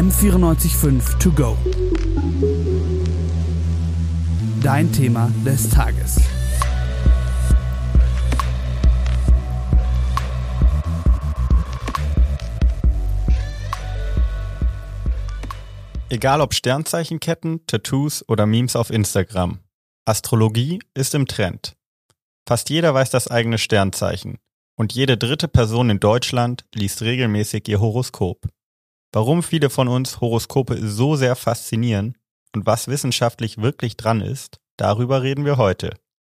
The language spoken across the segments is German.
M945 To Go. Dein Thema des Tages. Egal ob Sternzeichenketten, Tattoos oder Memes auf Instagram. Astrologie ist im Trend. Fast jeder weiß das eigene Sternzeichen und jede dritte Person in Deutschland liest regelmäßig ihr Horoskop. Warum viele von uns Horoskope so sehr faszinieren und was wissenschaftlich wirklich dran ist, darüber reden wir heute.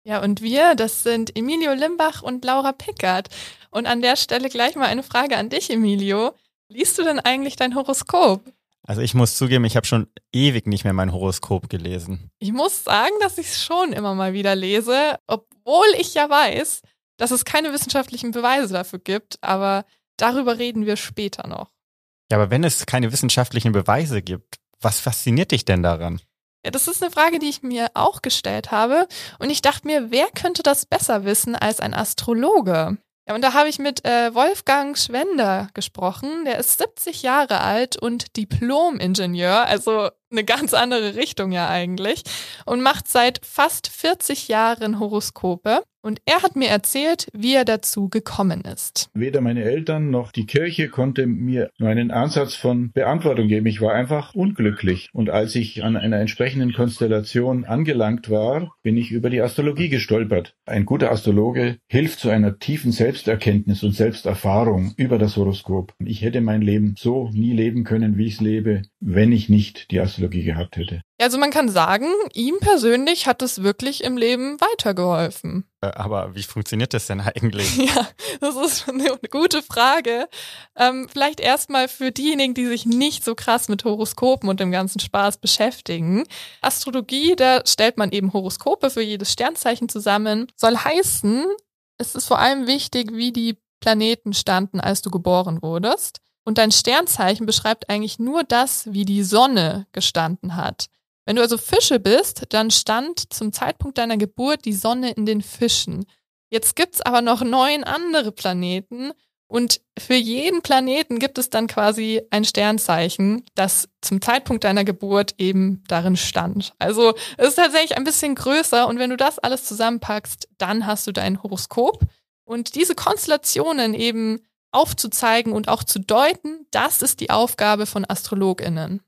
Ja, und wir, das sind Emilio Limbach und Laura Pickard. Und an der Stelle gleich mal eine Frage an dich, Emilio. Liest du denn eigentlich dein Horoskop? Also ich muss zugeben, ich habe schon ewig nicht mehr mein Horoskop gelesen. Ich muss sagen, dass ich es schon immer mal wieder lese, obwohl ich ja weiß, dass es keine wissenschaftlichen Beweise dafür gibt, aber darüber reden wir später noch. Ja, aber wenn es keine wissenschaftlichen Beweise gibt, was fasziniert dich denn daran? Ja, das ist eine Frage, die ich mir auch gestellt habe. Und ich dachte mir, wer könnte das besser wissen als ein Astrologe? Ja, und da habe ich mit äh, Wolfgang Schwender gesprochen. Der ist 70 Jahre alt und Diplom-Ingenieur, also eine ganz andere Richtung ja eigentlich, und macht seit fast 40 Jahren Horoskope. Und er hat mir erzählt, wie er dazu gekommen ist. Weder meine Eltern noch die Kirche konnte mir nur einen Ansatz von Beantwortung geben. Ich war einfach unglücklich. Und als ich an einer entsprechenden Konstellation angelangt war, bin ich über die Astrologie gestolpert. Ein guter Astrologe hilft zu einer tiefen Selbsterkenntnis und Selbsterfahrung über das Horoskop. Ich hätte mein Leben so nie leben können, wie ich es lebe, wenn ich nicht die Astrologie gehabt hätte. Also man kann sagen, ihm persönlich hat es wirklich im Leben weitergeholfen. Äh, aber wie funktioniert das denn eigentlich? Ja, das ist eine gute Frage. Ähm, vielleicht erstmal für diejenigen, die sich nicht so krass mit Horoskopen und dem ganzen Spaß beschäftigen. Astrologie, da stellt man eben Horoskope für jedes Sternzeichen zusammen. Soll heißen, es ist vor allem wichtig, wie die Planeten standen, als du geboren wurdest. Und dein Sternzeichen beschreibt eigentlich nur das, wie die Sonne gestanden hat. Wenn du also Fische bist, dann stand zum Zeitpunkt deiner Geburt die Sonne in den Fischen. Jetzt gibt's aber noch neun andere Planeten und für jeden Planeten gibt es dann quasi ein Sternzeichen, das zum Zeitpunkt deiner Geburt eben darin stand. Also es ist tatsächlich ein bisschen größer und wenn du das alles zusammenpackst, dann hast du dein Horoskop. Und diese Konstellationen eben aufzuzeigen und auch zu deuten, das ist die Aufgabe von AstrologInnen.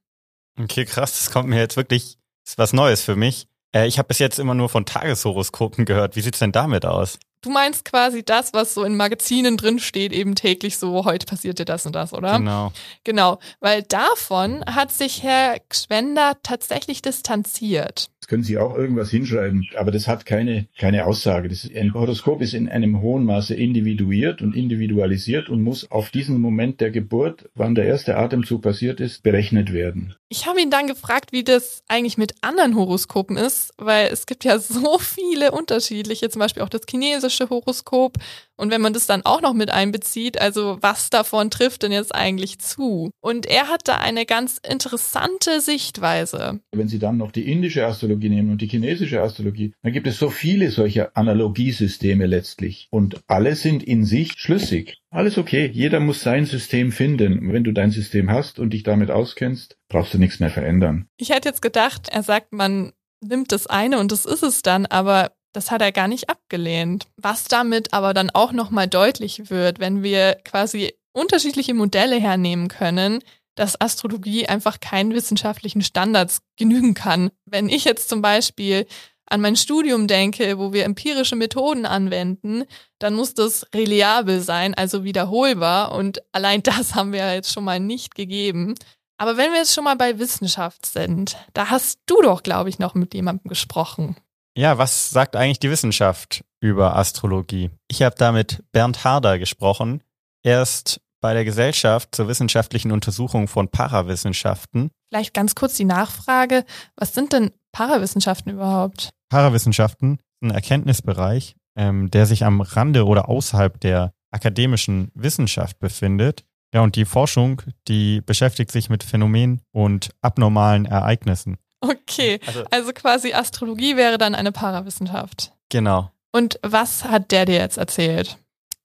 Okay, krass, das kommt mir jetzt wirklich, ist was Neues für mich. Äh, ich habe bis jetzt immer nur von Tageshoroskopen gehört. Wie sieht's denn damit aus? Du meinst quasi das, was so in Magazinen drin steht, eben täglich so, heute passiert dir das und das, oder? Genau. Genau, weil davon hat sich Herr Gschwender tatsächlich distanziert. Das können Sie auch irgendwas hinschreiben, aber das hat keine, keine Aussage. Das, ein Horoskop ist in einem hohen Maße individuiert und individualisiert und muss auf diesen Moment der Geburt, wann der erste Atemzug passiert ist, berechnet werden. Ich habe ihn dann gefragt, wie das eigentlich mit anderen Horoskopen ist, weil es gibt ja so viele unterschiedliche, zum Beispiel auch das chinesische Horoskop. Und wenn man das dann auch noch mit einbezieht, also was davon trifft denn jetzt eigentlich zu? Und er hat da eine ganz interessante Sichtweise. Wenn Sie dann noch die indische Astrologie nehmen und die chinesische Astrologie, dann gibt es so viele solcher Analogiesysteme letztlich. Und alle sind in sich schlüssig. Alles okay, jeder muss sein System finden. Wenn du dein System hast und dich damit auskennst, brauchst du nichts mehr verändern. Ich hätte jetzt gedacht, er sagt, man nimmt das eine und das ist es dann, aber das hat er gar nicht abgelehnt. Was damit aber dann auch nochmal deutlich wird, wenn wir quasi unterschiedliche Modelle hernehmen können, dass Astrologie einfach keinen wissenschaftlichen Standards genügen kann. Wenn ich jetzt zum Beispiel an mein Studium denke, wo wir empirische Methoden anwenden, dann muss das reliabel sein, also wiederholbar. Und allein das haben wir jetzt schon mal nicht gegeben. Aber wenn wir jetzt schon mal bei Wissenschaft sind, da hast du doch, glaube ich, noch mit jemandem gesprochen. Ja, was sagt eigentlich die Wissenschaft über Astrologie? Ich habe da mit Bernd Harder gesprochen. Er ist bei der Gesellschaft zur wissenschaftlichen Untersuchung von Parawissenschaften. Vielleicht ganz kurz die Nachfrage, was sind denn Parawissenschaften überhaupt? Parawissenschaften ist ein Erkenntnisbereich, ähm, der sich am Rande oder außerhalb der akademischen Wissenschaft befindet. Ja, und die Forschung, die beschäftigt sich mit Phänomenen und abnormalen Ereignissen. Okay, also, also quasi Astrologie wäre dann eine Parawissenschaft. Genau. Und was hat der dir jetzt erzählt?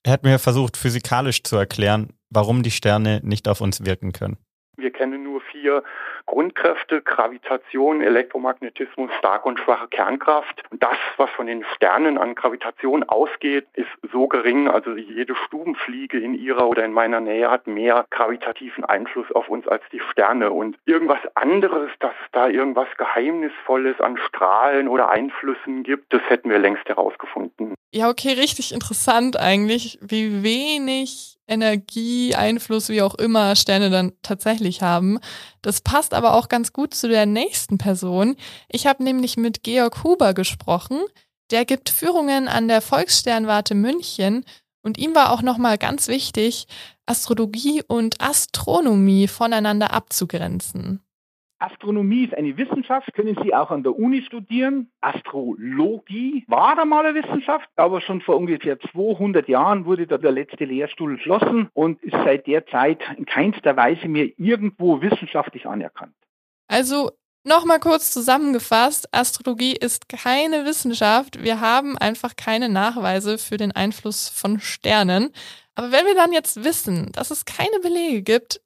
Er hat mir versucht, physikalisch zu erklären, warum die Sterne nicht auf uns wirken können. Wir kennen nur vier Grundkräfte, Gravitation, Elektromagnetismus, starke und schwache Kernkraft. Und das, was von den Sternen an Gravitation ausgeht, ist so gering. Also jede Stubenfliege in ihrer oder in meiner Nähe hat mehr gravitativen Einfluss auf uns als die Sterne. Und irgendwas anderes, dass da irgendwas Geheimnisvolles an Strahlen oder Einflüssen gibt, das hätten wir längst herausgefunden. Ja, okay, richtig interessant eigentlich, wie wenig Energie, Einfluss, wie auch immer Sterne dann tatsächlich haben. Das passt aber auch ganz gut zu der nächsten Person. Ich habe nämlich mit Georg Huber gesprochen. Der gibt Führungen an der Volkssternwarte München und ihm war auch nochmal ganz wichtig, Astrologie und Astronomie voneinander abzugrenzen. Astronomie ist eine Wissenschaft, können Sie auch an der Uni studieren. Astrologie war einmal eine Wissenschaft, aber schon vor ungefähr 200 Jahren wurde da der letzte Lehrstuhl geschlossen und ist seit der Zeit in keinster Weise mehr irgendwo wissenschaftlich anerkannt. Also Nochmal kurz zusammengefasst, Astrologie ist keine Wissenschaft. Wir haben einfach keine Nachweise für den Einfluss von Sternen. Aber wenn wir dann jetzt wissen, dass es keine Belege gibt,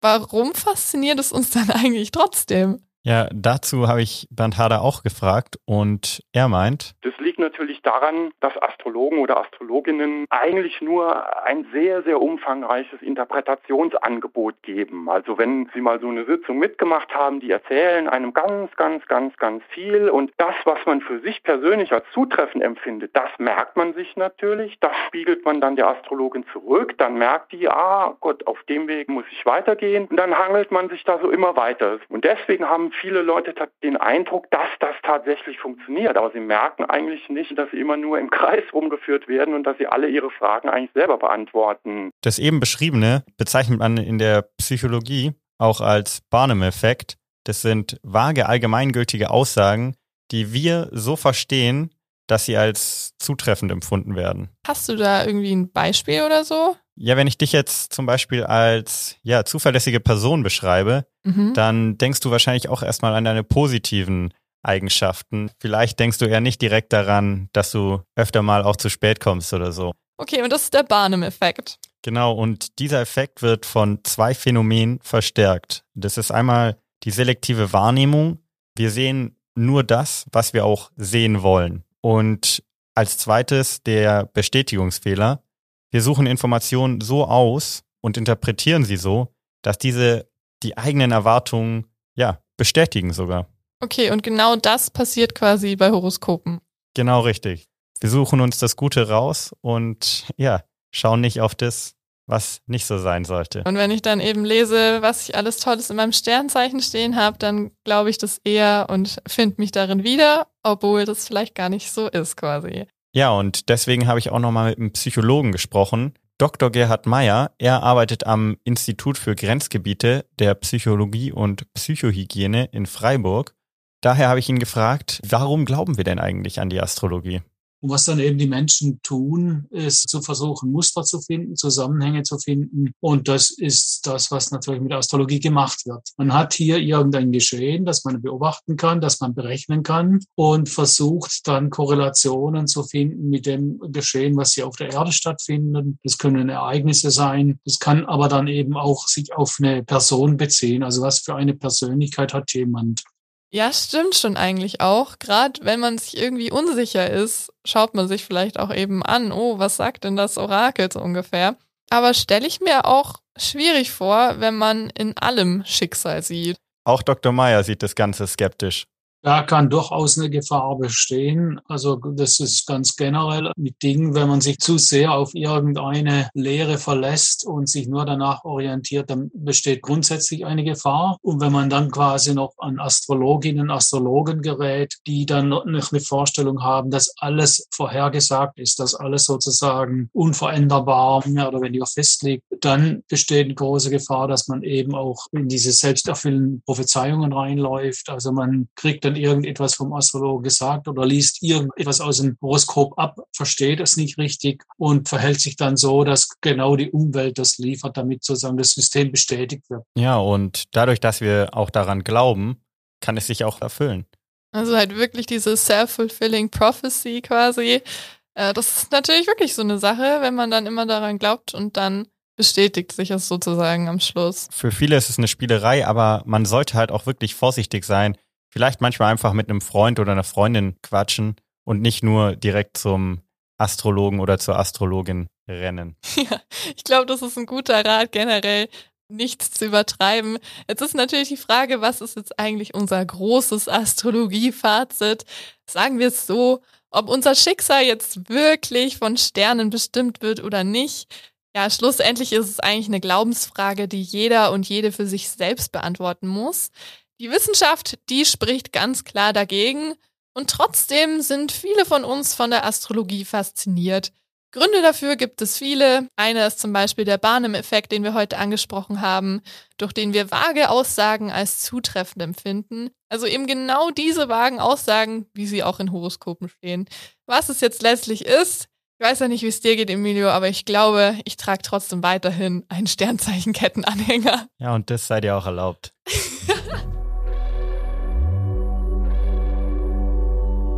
warum fasziniert es uns dann eigentlich trotzdem? Ja, dazu habe ich Bernd Hader auch gefragt und er meint. Das liegt natürlich daran, dass Astrologen oder Astrologinnen eigentlich nur ein sehr, sehr umfangreiches Interpretationsangebot geben. Also wenn Sie mal so eine Sitzung mitgemacht haben, die erzählen einem ganz, ganz, ganz, ganz viel und das, was man für sich persönlich als zutreffend empfindet, das merkt man sich natürlich, das spiegelt man dann der Astrologin zurück, dann merkt die, ah Gott, auf dem Weg muss ich weitergehen und dann hangelt man sich da so immer weiter. Und deswegen haben viele Leute den Eindruck, dass das tatsächlich funktioniert, aber sie merken eigentlich nicht, dass sie immer nur im Kreis rumgeführt werden und dass sie alle ihre Fragen eigentlich selber beantworten. Das eben beschriebene bezeichnet man in der Psychologie auch als Barnum-Effekt. Das sind vage allgemeingültige Aussagen, die wir so verstehen, dass sie als zutreffend empfunden werden. Hast du da irgendwie ein Beispiel oder so? Ja, wenn ich dich jetzt zum Beispiel als ja, zuverlässige Person beschreibe, mhm. dann denkst du wahrscheinlich auch erstmal an deine positiven Eigenschaften. Vielleicht denkst du eher nicht direkt daran, dass du öfter mal auch zu spät kommst oder so. Okay, und das ist der Barnum-Effekt. Genau, und dieser Effekt wird von zwei Phänomenen verstärkt. Das ist einmal die selektive Wahrnehmung. Wir sehen nur das, was wir auch sehen wollen. Und als zweites der Bestätigungsfehler. Wir suchen Informationen so aus und interpretieren sie so, dass diese die eigenen Erwartungen ja bestätigen sogar. Okay, und genau das passiert quasi bei Horoskopen. Genau richtig. Wir suchen uns das Gute raus und ja, schauen nicht auf das, was nicht so sein sollte. Und wenn ich dann eben lese, was ich alles Tolles in meinem Sternzeichen stehen habe, dann glaube ich das eher und finde mich darin wieder, obwohl das vielleicht gar nicht so ist quasi. Ja, und deswegen habe ich auch nochmal mit einem Psychologen gesprochen, Dr. Gerhard Meyer. Er arbeitet am Institut für Grenzgebiete der Psychologie und Psychohygiene in Freiburg Daher habe ich ihn gefragt, warum glauben wir denn eigentlich an die Astrologie? Und was dann eben die Menschen tun, ist zu versuchen, Muster zu finden, Zusammenhänge zu finden. Und das ist das, was natürlich mit Astrologie gemacht wird. Man hat hier irgendein Geschehen, das man beobachten kann, das man berechnen kann und versucht dann Korrelationen zu finden mit dem Geschehen, was hier auf der Erde stattfindet. Das können Ereignisse sein. Das kann aber dann eben auch sich auf eine Person beziehen. Also was für eine Persönlichkeit hat jemand? Ja, stimmt schon eigentlich auch. Gerade wenn man sich irgendwie unsicher ist, schaut man sich vielleicht auch eben an, oh, was sagt denn das Orakel so ungefähr? Aber stelle ich mir auch schwierig vor, wenn man in allem Schicksal sieht. Auch Dr. Meyer sieht das Ganze skeptisch. Da kann durchaus eine Gefahr bestehen. Also das ist ganz generell mit Dingen, wenn man sich zu sehr auf irgendeine Lehre verlässt und sich nur danach orientiert, dann besteht grundsätzlich eine Gefahr. Und wenn man dann quasi noch an Astrologinnen, Astrologen gerät, die dann noch eine Vorstellung haben, dass alles vorhergesagt ist, dass alles sozusagen unveränderbar mehr oder weniger festliegt, dann besteht eine große Gefahr, dass man eben auch in diese selbsterfüllenden Prophezeiungen reinläuft. Also man kriegt dann irgendetwas vom Astrologen gesagt oder liest irgendetwas aus dem Horoskop ab, versteht es nicht richtig und verhält sich dann so, dass genau die Umwelt das liefert, damit sozusagen das System bestätigt wird. Ja, und dadurch, dass wir auch daran glauben, kann es sich auch erfüllen. Also halt wirklich diese self-fulfilling prophecy quasi. Äh, das ist natürlich wirklich so eine Sache, wenn man dann immer daran glaubt und dann bestätigt sich es sozusagen am Schluss. Für viele ist es eine Spielerei, aber man sollte halt auch wirklich vorsichtig sein. Vielleicht manchmal einfach mit einem Freund oder einer Freundin quatschen und nicht nur direkt zum Astrologen oder zur Astrologin rennen. Ja, ich glaube, das ist ein guter Rat generell, nichts zu übertreiben. Jetzt ist natürlich die Frage, was ist jetzt eigentlich unser großes Astrologie-Fazit? Sagen wir es so, ob unser Schicksal jetzt wirklich von Sternen bestimmt wird oder nicht. Ja, schlussendlich ist es eigentlich eine Glaubensfrage, die jeder und jede für sich selbst beantworten muss. Die Wissenschaft, die spricht ganz klar dagegen. Und trotzdem sind viele von uns von der Astrologie fasziniert. Gründe dafür gibt es viele. Einer ist zum Beispiel der Barnum-Effekt, den wir heute angesprochen haben, durch den wir vage Aussagen als zutreffend empfinden. Also eben genau diese vagen Aussagen, wie sie auch in Horoskopen stehen. Was es jetzt letztlich ist, ich weiß ja nicht, wie es dir geht, Emilio, aber ich glaube, ich trage trotzdem weiterhin einen Sternzeichenkettenanhänger. Ja, und das sei dir auch erlaubt.